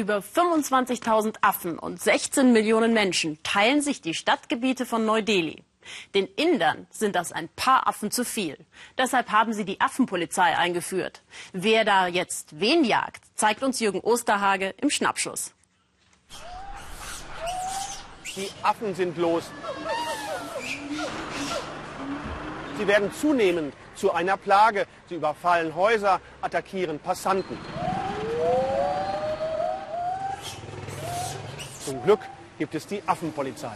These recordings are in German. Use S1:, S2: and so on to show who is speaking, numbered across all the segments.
S1: Über 25.000 Affen und 16 Millionen Menschen teilen sich die Stadtgebiete von Neu-Delhi. Den Indern sind das ein paar Affen zu viel. Deshalb haben sie die Affenpolizei eingeführt. Wer da jetzt wen jagt, zeigt uns Jürgen Osterhage im Schnappschuss.
S2: Die Affen sind los. Sie werden zunehmend zu einer Plage. Sie überfallen Häuser, attackieren Passanten. Zum Glück gibt es die Affenpolizei.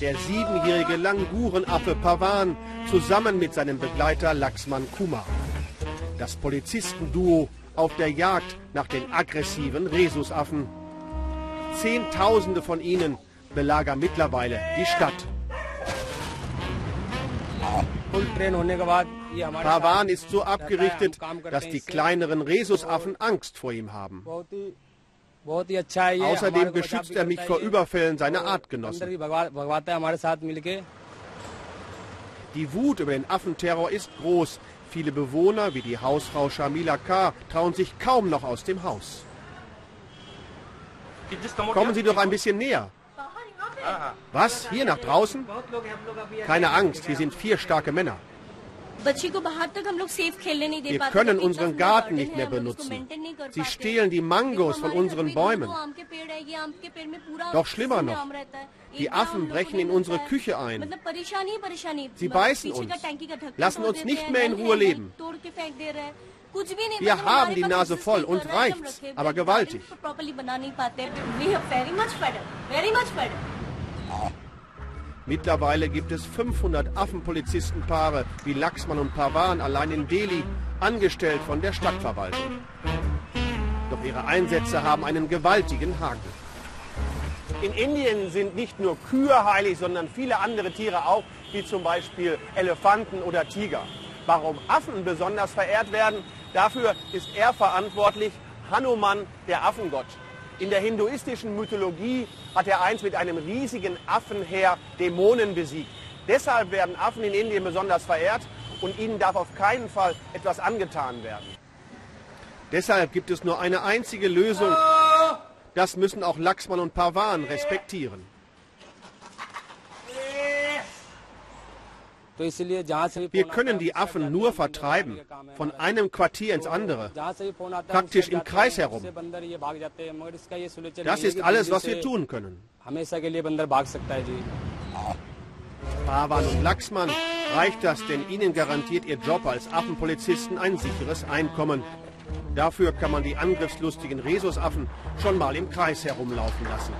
S2: Der siebenjährige Langurenaffe Pavan zusammen mit seinem Begleiter Laxman Kumar. Das Polizistenduo auf der Jagd nach den aggressiven Rhesusaffen. Zehntausende von ihnen belagern mittlerweile die Stadt. Pavan ist so abgerichtet, dass die kleineren Rhesusaffen Angst vor ihm haben. Außerdem beschützt er mich vor Überfällen seiner Artgenossen. Die Wut über den Affenterror ist groß. Viele Bewohner, wie die Hausfrau Shamila K., trauen sich kaum noch aus dem Haus. Kommen Sie doch ein bisschen näher. Was? Hier nach draußen? Keine Angst, wir sind vier starke Männer. Wir können unseren Garten nicht mehr benutzen. Sie stehlen die Mangos von unseren Bäumen. Doch schlimmer noch, die Affen brechen in unsere Küche ein. Sie beißen uns, lassen uns nicht mehr in Ruhe leben. Wir haben die Nase voll und reicht's, aber gewaltig. Mittlerweile gibt es 500 Affenpolizistenpaare wie Laxmann und Pavan allein in Delhi, angestellt von der Stadtverwaltung. Doch ihre Einsätze haben einen gewaltigen Haken. In Indien sind nicht nur Kühe heilig, sondern viele andere Tiere auch, wie zum Beispiel Elefanten oder Tiger. Warum Affen besonders verehrt werden, dafür ist er verantwortlich, Hanuman, der Affengott. In der hinduistischen Mythologie hat er einst mit einem riesigen Affenheer Dämonen besiegt. Deshalb werden Affen in Indien besonders verehrt und ihnen darf auf keinen Fall etwas angetan werden. Deshalb gibt es nur eine einzige Lösung. Das müssen auch Laxmann und Parvan respektieren. Wir können die Affen nur vertreiben, von einem Quartier ins andere, praktisch im Kreis herum. Das ist alles, was wir tun können. Pavan und Laxmann reicht das, denn ihnen garantiert ihr Job als Affenpolizisten ein sicheres Einkommen. Dafür kann man die angriffslustigen Rhesusaffen schon mal im Kreis herumlaufen lassen.